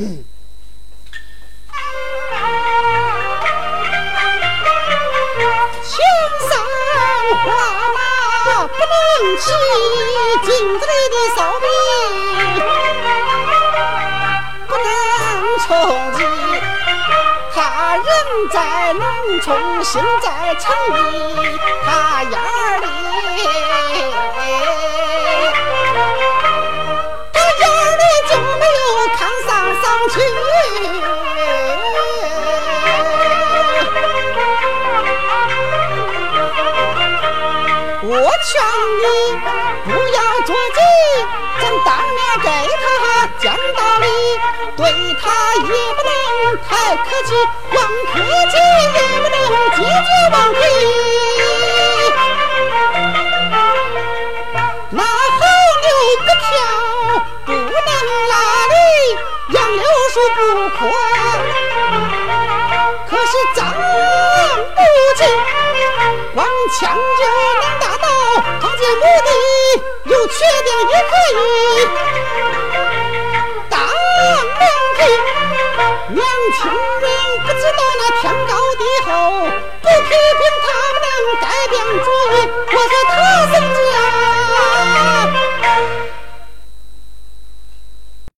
青山花马不能骑，镜子里的扫地不能冲击。他人在农村，心在城里，他眼里，我劝你不要着急，咱当面给他讲道理，对他也不能太客气，光客气也不能解决问题。那候牛不跳，不能拉犁，杨柳树不宽，可是长不进，光枪。